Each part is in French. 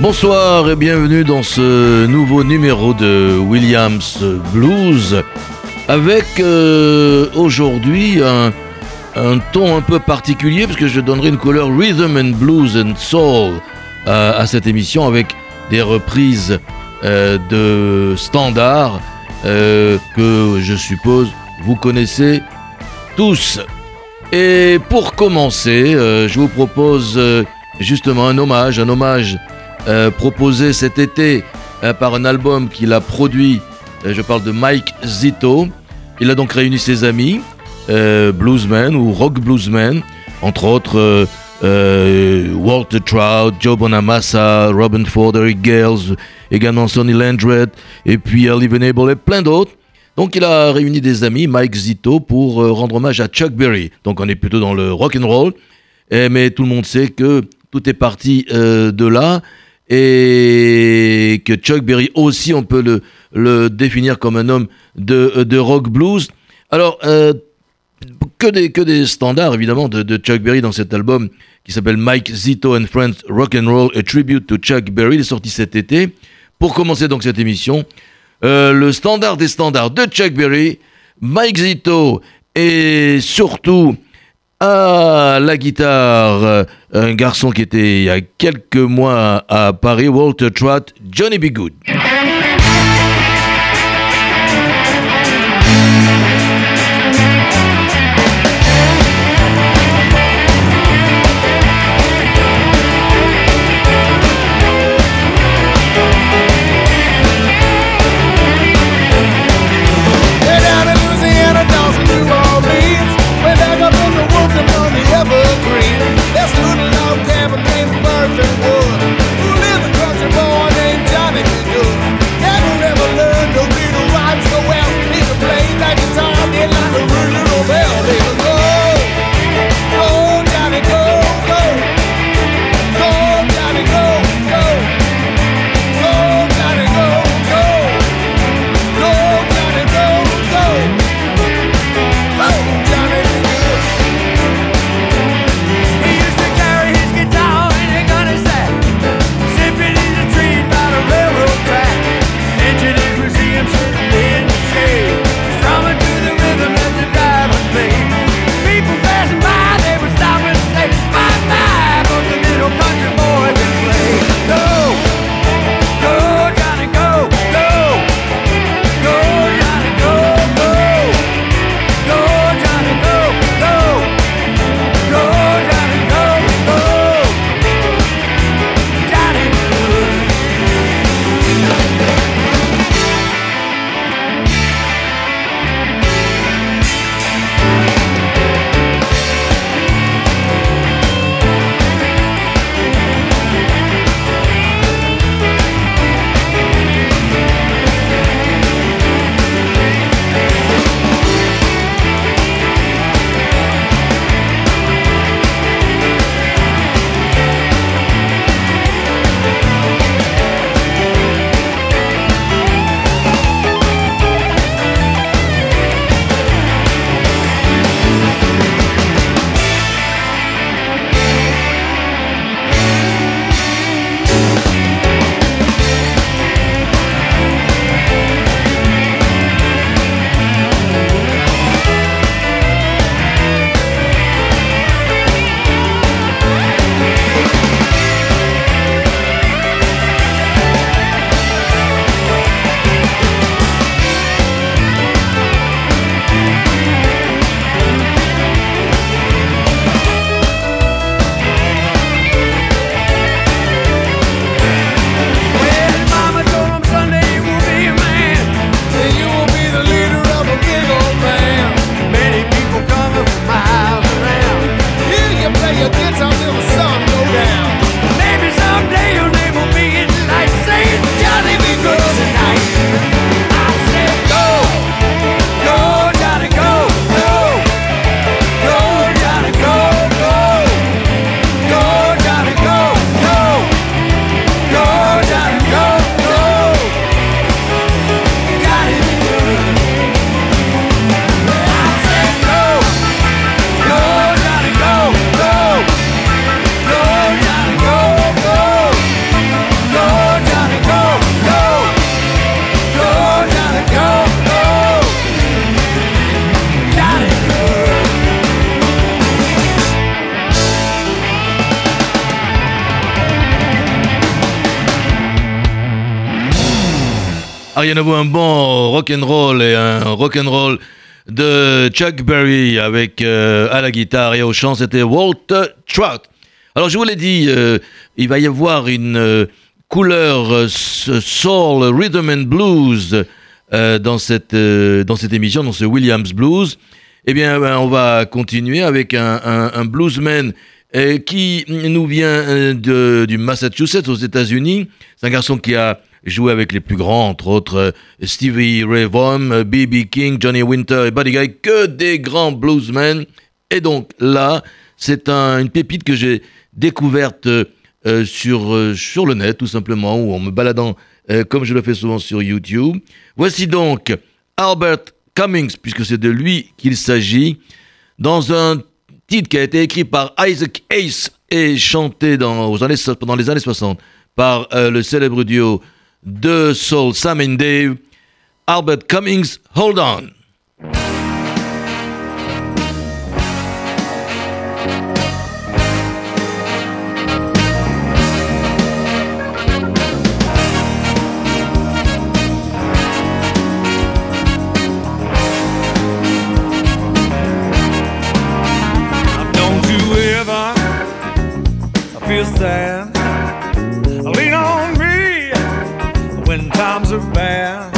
Bonsoir et bienvenue dans ce nouveau numéro de Williams Blues avec euh, aujourd'hui un, ton un peu particulier parce que je donnerai une couleur rhythm and blues and soul à, cette émission avec des reprises euh, de standards euh, que je suppose vous connaissez tous. Et pour commencer, je vous propose justement un hommage, un hommage euh, proposé cet été euh, par un album qu'il a produit. Euh, je parle de Mike Zito. Il a donc réuni ses amis, bluesmen ou rock bluesmen, entre autres Walter Trout, Joe Bonamassa, Robin Ford, Eric Gales, également Sonny Landred, et puis Early Venable et plein d'autres. Donc il a réuni des amis, Mike Zito, pour rendre hommage à Chuck Berry. Donc on est plutôt dans le rock and roll, mais tout le monde sait que tout est parti de là et que Chuck Berry aussi, on peut le, le définir comme un homme de, rock blues. Alors, euh, que, des, standards évidemment de, de, Chuck Berry dans cet album qui s'appelle Mike Zito and Friends Rock and Roll, a tribute to Chuck Berry, il est sorti cet été. Pour commencer donc cette émission, euh, le standard des standards de Chuck Berry, Mike Zito et surtout à la guitare, un garçon qui était il y a quelques mois à Paris, Walter Trott, Johnny B. Good. Rien à un bon rock and roll et un rock and roll de Chuck Berry avec euh, à la guitare et au chant, c'était Walt Trout. Alors je vous l'ai dit, euh, il va y avoir une euh, couleur soul, rhythm and blues dans, cette, dans cette émission, dans ce Williams Blues. Eh bien, on va continuer avec un, un, bluesman qui nous vient de, du Massachusetts aux États-Unis. C'est un garçon qui a joué avec les plus grands, entre autres euh, Stevie Ray Vaughan, B.B. Euh, King, Johnny Winter et Buddy Guy, que des grands bluesmen. Et donc là, c'est une pépite que j'ai découverte euh, sur, sur le net, tout simplement, ou en me baladant comme je le fais souvent sur YouTube. Voici donc Albert Cummings, puisque c'est de lui qu'il s'agit, dans un titre qui a été écrit par Isaac Ace et chanté dans, années, pendant les années 60 par le célèbre duo de Soul Sam and Dave, Albert Cummings, Hold On. Feel sad to bear.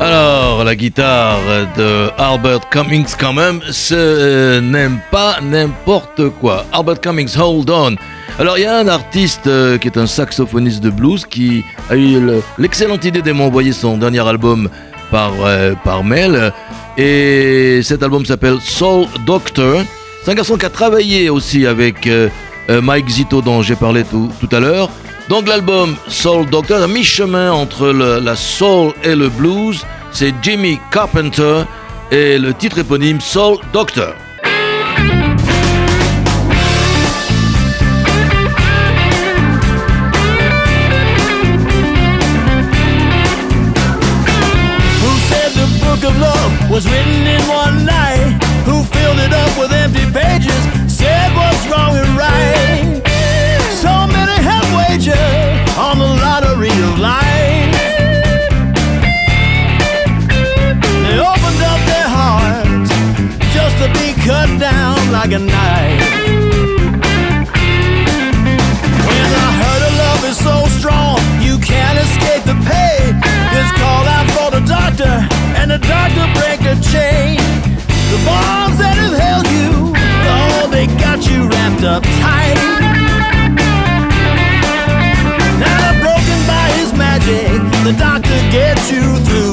Alors, la guitare de Albert Cummings, quand même, ce n'aime pas n'importe quoi. Albert Cummings, Hold On. Alors, il y a un artiste euh, qui est un saxophoniste de blues qui a eu l'excellente idée de m'envoyer son dernier album par, euh, par mail. Et cet album s'appelle Soul Doctor. C'est un garçon qui a travaillé aussi avec euh, Mike Zito, dont j'ai parlé tout, tout à l'heure. Donc l'album Soul Doctor, un mi-chemin entre la soul et le blues, c'est Jimmy Carpenter et le titre éponyme Soul Doctor. Was written in one night? Who filled it up with empty pages? Said what's wrong cut down like a knife. When the hurt of love is so strong, you can't escape the pain. Just call out for the doctor, and the doctor break a chain. The bonds that have held you, oh, they got you wrapped up tight. Now broken by his magic. The doctor gets you through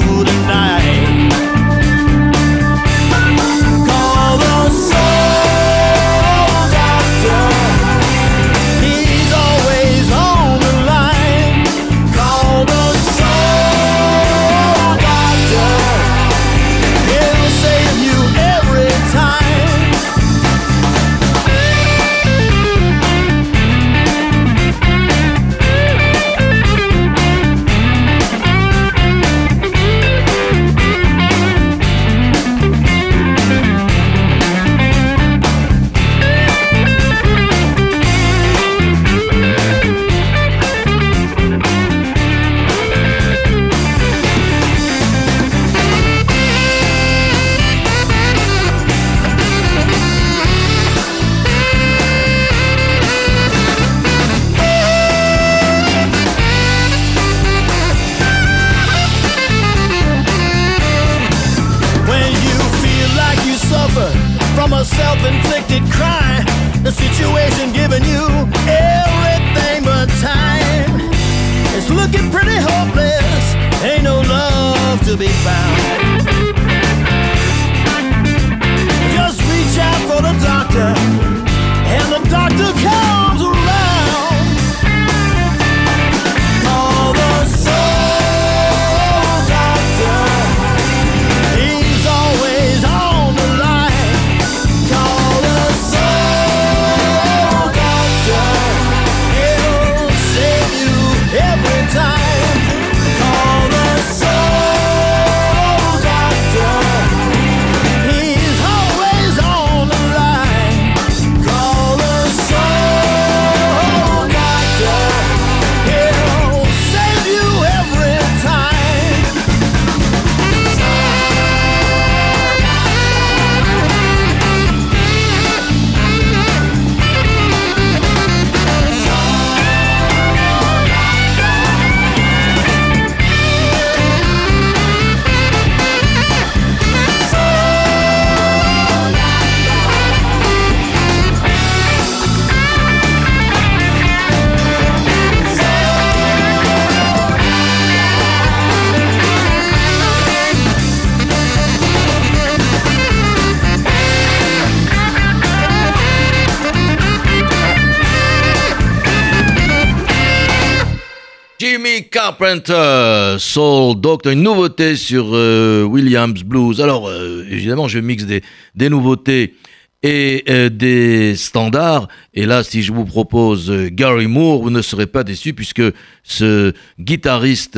Carpenter, Soul Doctor, une nouveauté sur euh, Williams Blues. Alors, euh, évidemment, je mixe des, nouveautés et euh, des standards. Et là, si je vous propose Gary Moore, vous ne serez pas déçus puisque ce guitariste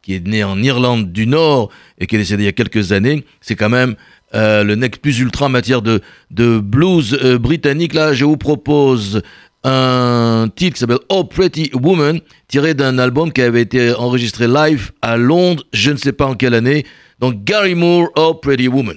qui est né en Irlande du Nord et qui est décédé il y a quelques années, c'est quand même le next plus ultra en matière de, de blues britannique. Là, je vous propose un titre qui s'appelle Oh Pretty Woman, tiré d'un album qui avait été enregistré live à Londres, je ne sais pas en quelle année. Donc Gary Moore, Oh Pretty Woman.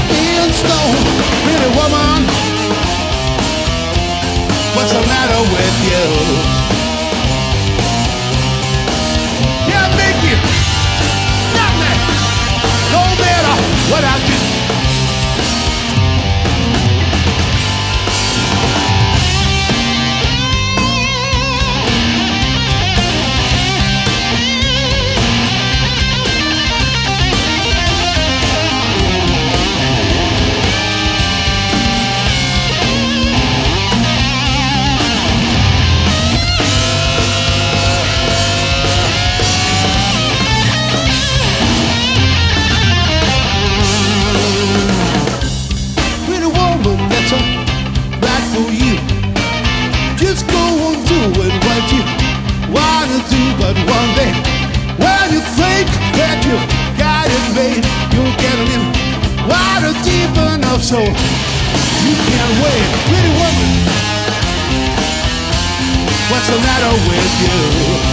and stone, pretty woman. What's the matter with you? Yeah, thank you. Nothing. No matter what I do. Deep enough so you can't wait. Pretty woman, what's the matter with you?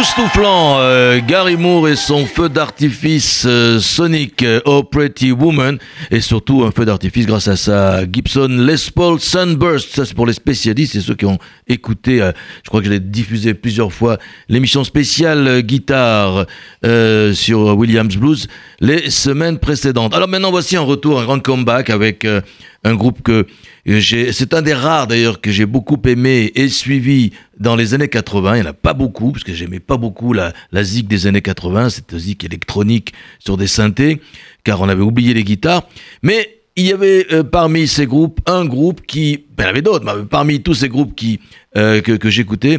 Époustouflant, euh, Gary Moore et son feu d'artifice euh, sonic euh, Oh Pretty Woman et surtout un feu d'artifice grâce à sa Gibson Les Paul Sunburst. Ça c'est pour les spécialistes et ceux qui ont écouté, euh, je crois que je l'ai diffusé plusieurs fois, l'émission spéciale euh, guitare sur Williams Blues les semaines précédentes. Alors maintenant voici un retour, un grand comeback avec un groupe que j'ai, c'est un des rares d'ailleurs que j'ai beaucoup aimé et suivi dans les années 80. Il n'y en a pas beaucoup, parce que j'aimais pas beaucoup la, la zik des années 80, cette zik électronique sur des synthés, car on avait oublié les guitares. Mais il y avait euh, parmi ces groupes un groupe qui, ben, il y avait d'autres, mais parmi tous ces groupes qui, euh, que, que j'écoutais,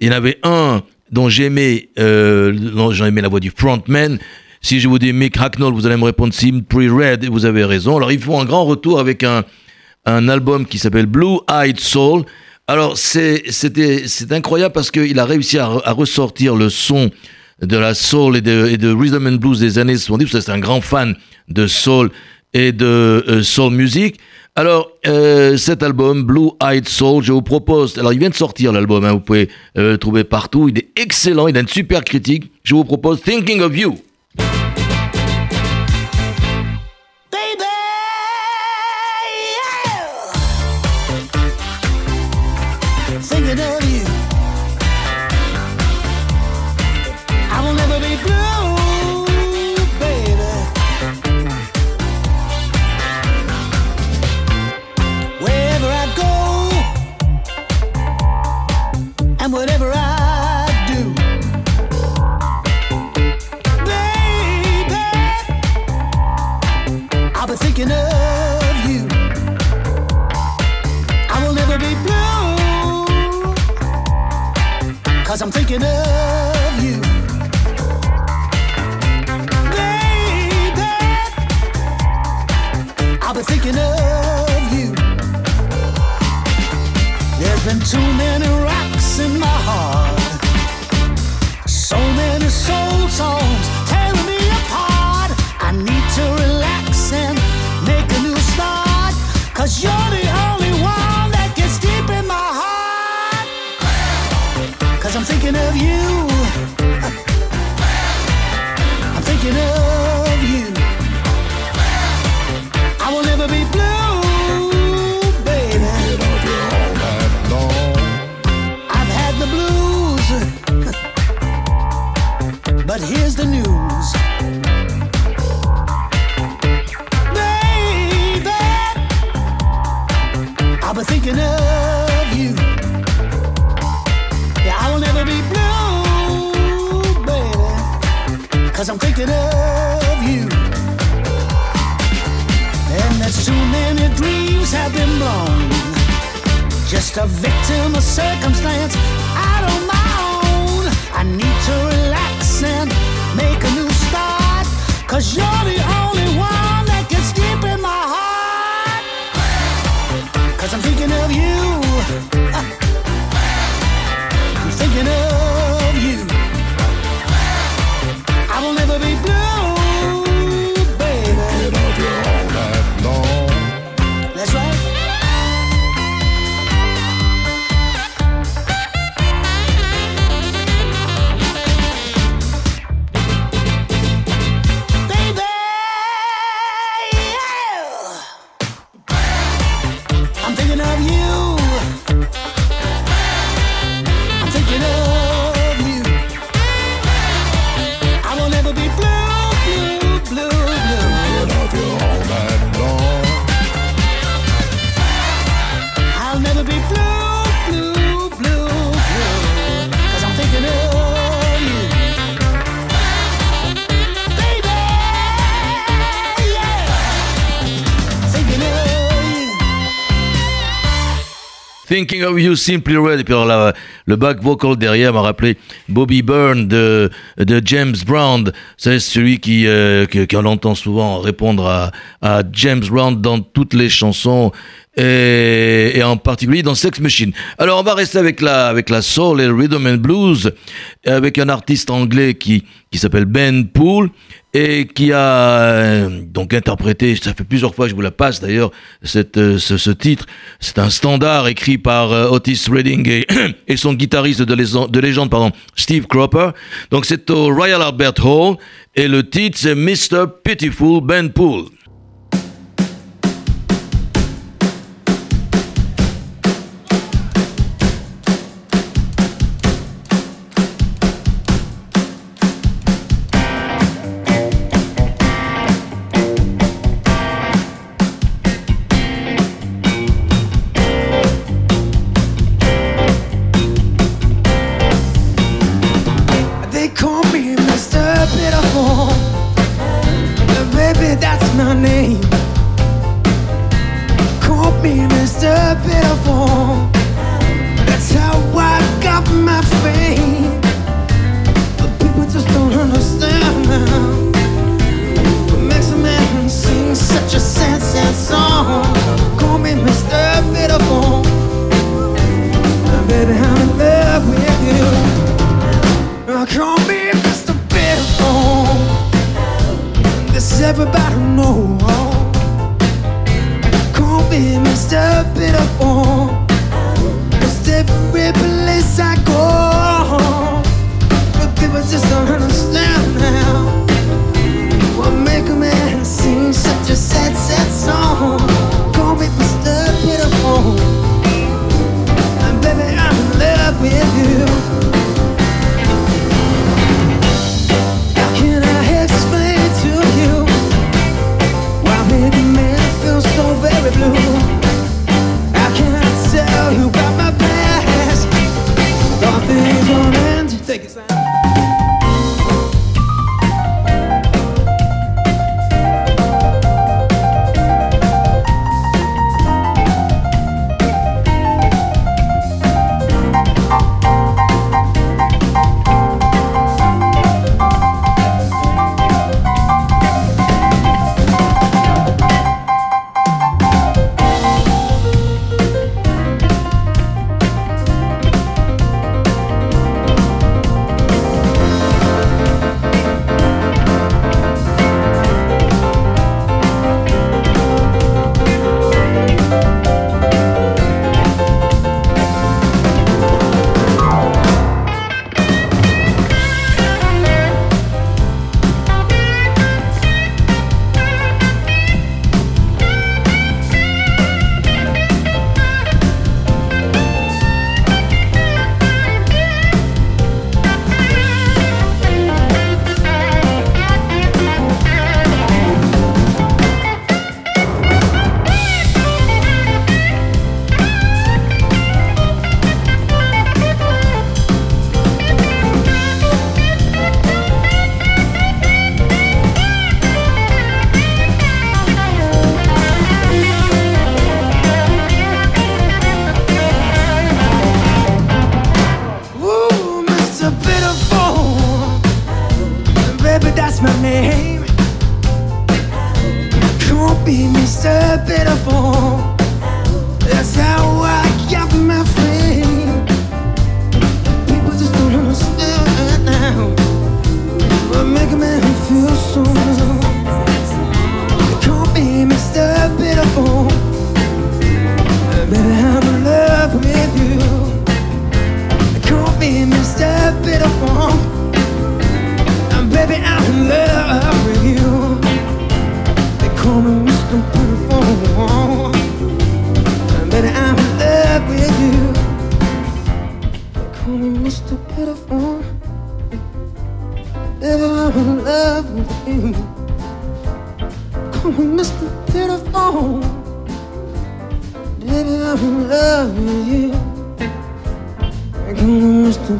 il y en avait un dont j'aimais, euh, dont j'aimais la voix du frontman. Si je vous dis Mick Hacknell, vous allez me répondre Simply Red, et vous avez raison. Alors ils font un grand retour avec un, un album qui s'appelle Blue Eyed Soul. Alors c'est incroyable parce qu'il a réussi à, ressortir le son de la soul et de, de rhythm and blues des années 70. C'est un grand fan de soul et de soul music. Alors, cet album, Blue Eyed Soul, je vous propose. Alors, il vient de sortir l'album, hein, vous pouvez le trouver partout. Il est excellent, il a une super critique. Je vous propose Thinking of You. I'm thinking of thinking of you. Yeah, I will never be blue, baby. Cause I'm thinking of you. And there's too many dreams have been blown. Just a victim of circumstance out on my own. I need to relax and make a new start. Cause you're the only one thinking of Thinking of You, Simply Red. Et puis le back vocal derrière m'a rappelé Bobby Byrne de, James Brown. C'est celui qui, euh, entend souvent répondre à, James Brown dans toutes les chansons. Et, et en particulier dans Sex Machine. Alors on va rester avec la, avec la soul et le rhythm and blues, avec un artiste anglais qui, qui s'appelle Ben Poole et qui a euh, donc interprété, ça fait plusieurs fois que je vous la passe d'ailleurs, cette, euh, ce, titre. C'est un standard écrit par euh, Otis Redding et, son guitariste de, lésen- de légende, pardon, Steve Cropper. Donc c'est au Royal Albert Hall et le titre c'est Mr. Pitiful Ben Poole. Mr. Pitiful. Baby, that's my name. Come be Mr. Pitiful. That's how I got my fame. People just don't understand now. What make a man feel so in love with you. They call me Mr. Baby, I'm in love with you. They call me Mr. Pitiful. Baby, I'm in love with you. Call me Mr. Pitiful. Baby, I'm in love with you. I call me Mr.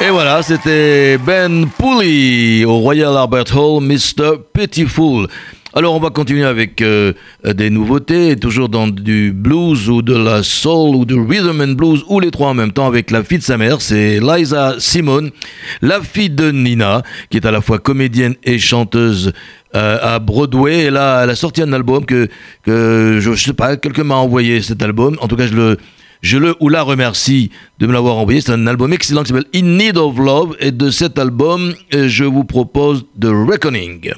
Et voilà, c'était Ben Pooley au Royal Albert Hall, Mr. Pitiful. Alors on va continuer avec euh, des nouveautés, toujours dans du blues ou de la soul ou du rhythm and blues ou les trois en même temps avec la fille de sa mère, c'est Liza Simone, la fille de Nina, qui est à la fois comédienne et chanteuse euh, à Broadway. Et là, elle a sorti un album que, je, je sais pas, quelqu'un m'a envoyé cet album. En tout cas, je le, je le ou la remercie de me l'avoir envoyé. C'est un album excellent qui s'appelle In Need of Love. Et de cet album, euh, je vous propose The Reckoning.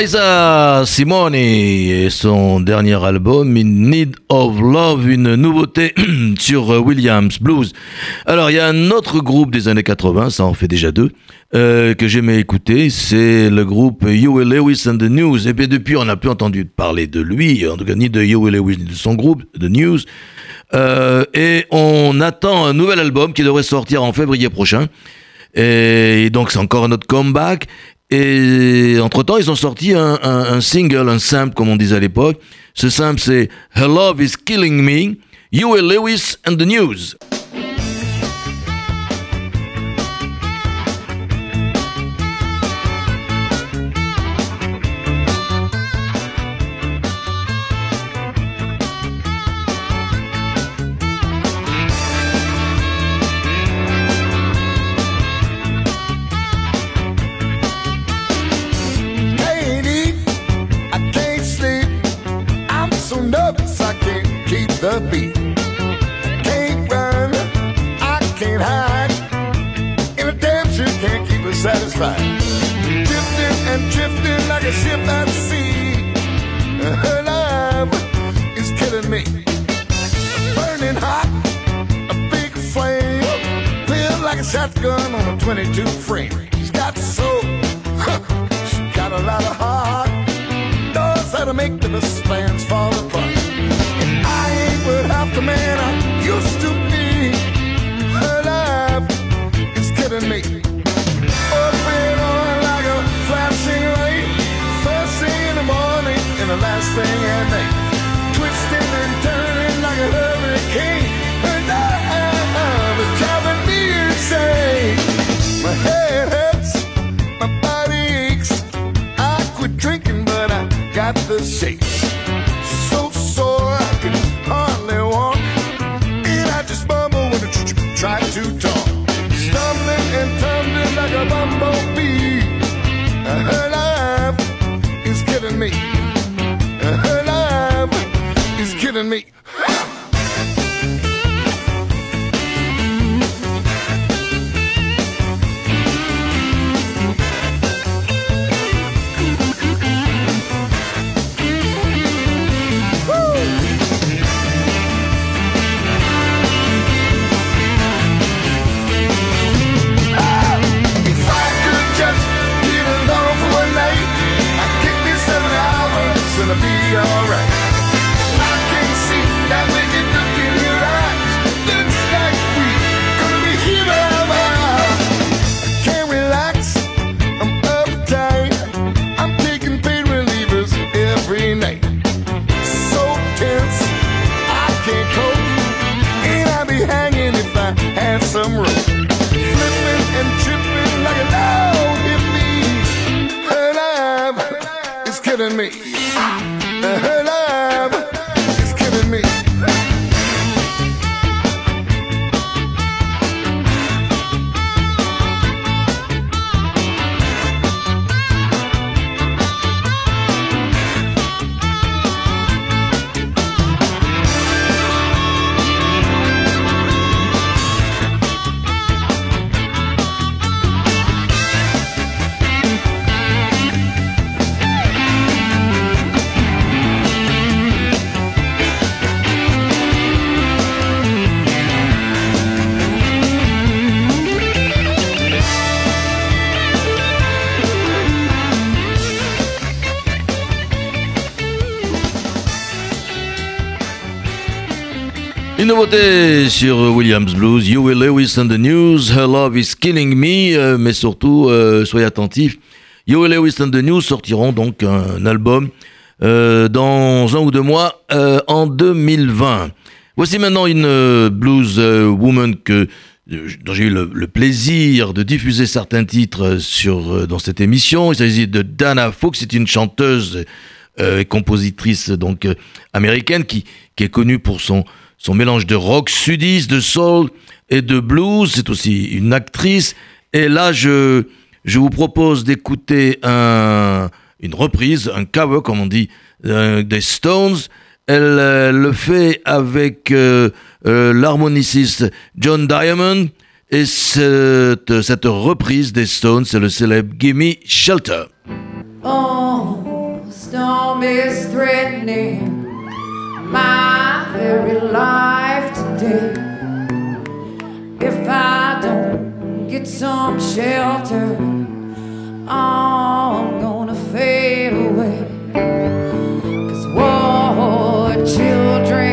Liza Simone et son dernier album In Need of Love, une nouveauté sur Williams Blues. Alors il y a un autre groupe des années 80, ça en fait déjà deux, euh, que j'aimais écouter, c'est le groupe Huey Lewis and the News. Et bien depuis on n'a plus entendu parler de lui, en tout cas ni de Huey Lewis ni de son groupe, The News. Euh, et on attend un nouvel album qui devrait sortir en février prochain. Et donc c'est encore un autre comeback. Et entre-temps, ils ont sorti un, single, un simple, comme on disait à l'époque. Ce simple, c'est Her Love is Killing Me, You and Lewis and the News. shotgun on a 22 frame. She's got soul. Huh. She got a lot of heart. Knows how to make the best plans fall apart. the shape. Nouveauté sur Williams Blues, Huey Lewis and the News, Her Love is Killing Me, euh, mais surtout, euh, soyez attentifs, Huey Lewis and the News sortiront donc un album euh, dans un ou deux mois en 2020. Voici maintenant une blues woman que dont j'ai eu le, plaisir de diffuser certains titres sur, dans cette émission. Il s'agit de Dana Fox, c'est une chanteuse et compositrice donc américaine qui, qui est connue pour son, son mélange de rock sudiste, de soul et de blues. C'est aussi une actrice. Et là, je, je vous propose d'écouter un, une reprise, un cover, comme on dit, euh, des Stones. Elle euh, le fait avec euh, l'harmoniciste John Diamond. Et cette, cette reprise des Stones, c'est le célèbre Gimme Shelter. Oh, storm is threatening my very life today. If I don't get some shelter, I'm gonna fade away. Cause war children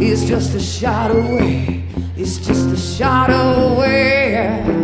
is just a shot away. It's just a shot away.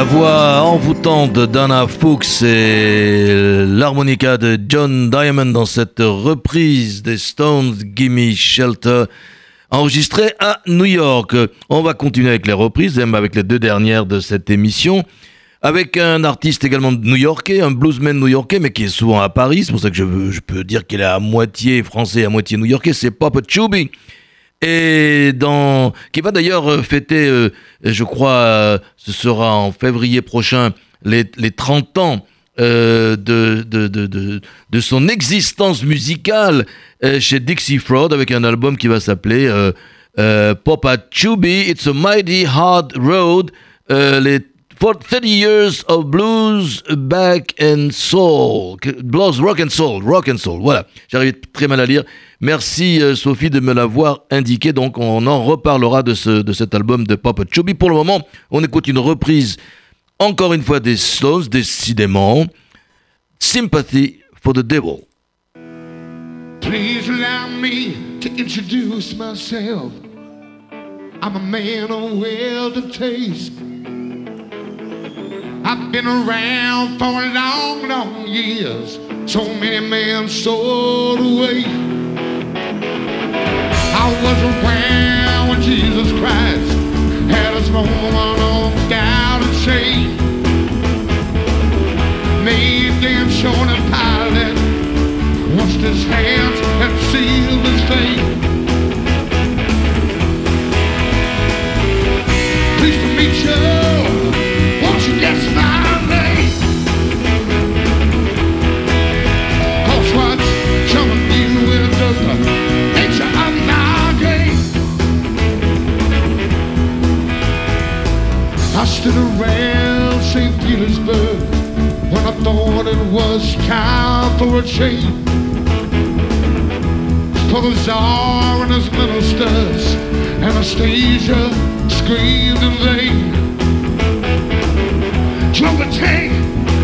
La voix envoûtante de Dana Fuchs et l'harmonica de John Diamond dans cette reprise des Stones Gimme Shelter enregistrée à New York. On va continuer avec les reprises, même avec les deux dernières de cette émission. Avec un artiste également new-yorkais, un bluesman new-yorkais, mais qui est souvent à Paris. C'est pour ça que je, je peux dire qu'il est à moitié français, à moitié new-yorkais. C'est Papa Chubby et qui va d'ailleurs euh, fêter, euh, je crois, euh, ce sera en février prochain, les, les 30 ans de, de, de, de, son existence musicale chez Dixie Fraud avec un album qui va s'appeler euh, Papa Chubby, It's a Mighty Hard Road, les for 30 years of blues, back and soul. Blues, rock and soul, rock and soul. Voilà, j'arrive très mal à lire. Merci euh, Sophie de me l'avoir indiqué. Donc on en reparlera de, ce, de cet album de Papa Chubby. Pour le moment, on écoute une reprise, encore une fois des Stones, décidément. Sympathy for the Devil. Please allow me to introduce myself. I'm a man of well to taste. I've been around for long, long years. So many men sold away. I was around when Jesus Christ had doubt and. Made washed his hands and sealed his fate. For a chain. For the czar and his ministers, Anastasia screamed in vain. Drove the tank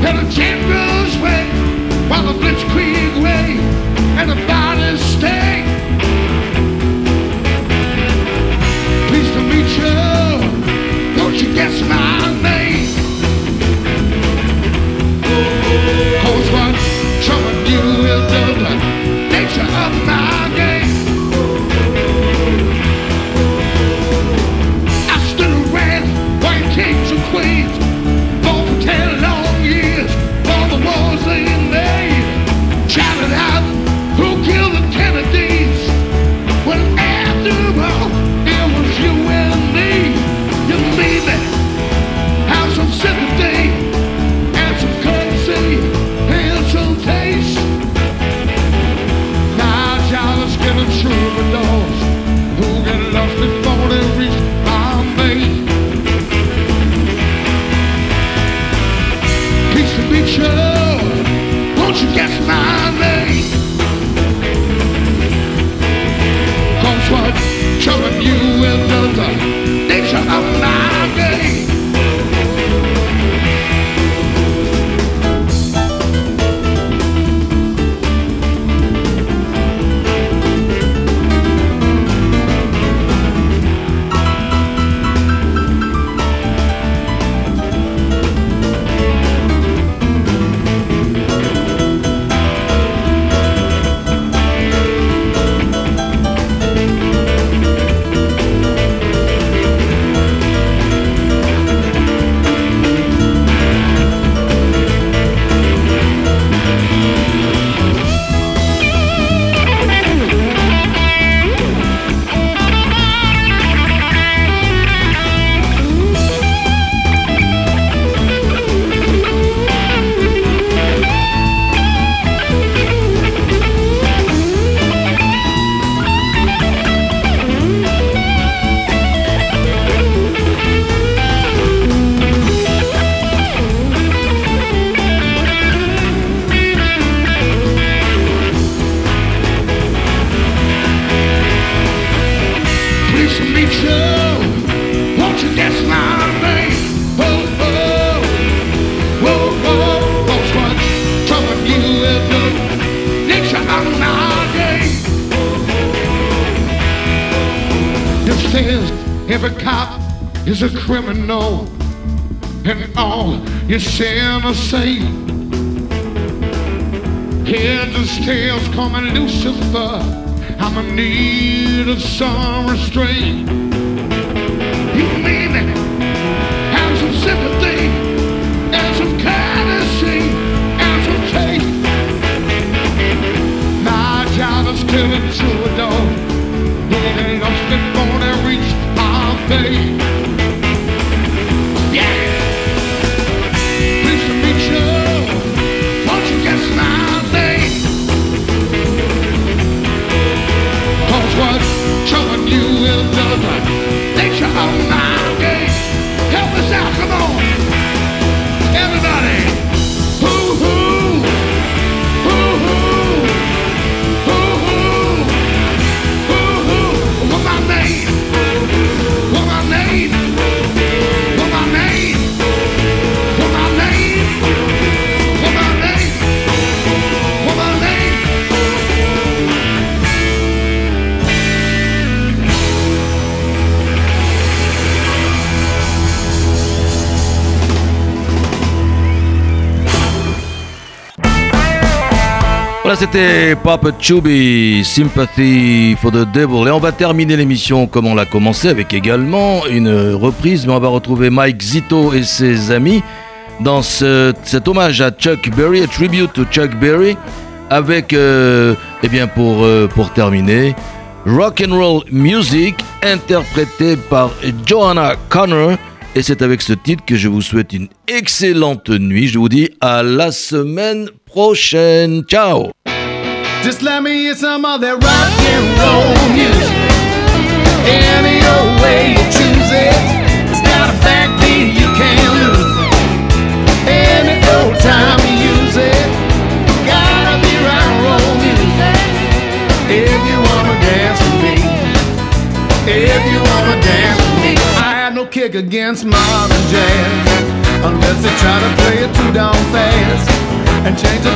in a general's way, while the blitzkrieg way, and the c'était Papa Chubby, Sympathy for the Devil. Et on va terminer l'émission comme on l'a commencé avec également une reprise, mais on va retrouver Mike Zito et ses amis dans ce- cet hommage à Chuck Berry, a tribute to Chuck Berry, avec, euh, eh bien, pour, euh, pour terminer, Rock and Roll Music, interprété par Joanna Connor. Et c'est avec ce titre que je vous souhaite une excellente nuit. Je vous dis à la semaine prochaine. Ciao Just let me hear some of that rock and roll music. Any old way you choose it, it's got a backbeat you can't lose. Any old time you use it, gotta be rock and roll music. If you wanna dance with me, if you wanna dance with me, I had no kick against modern jazz, unless they try to play it too down fast and change the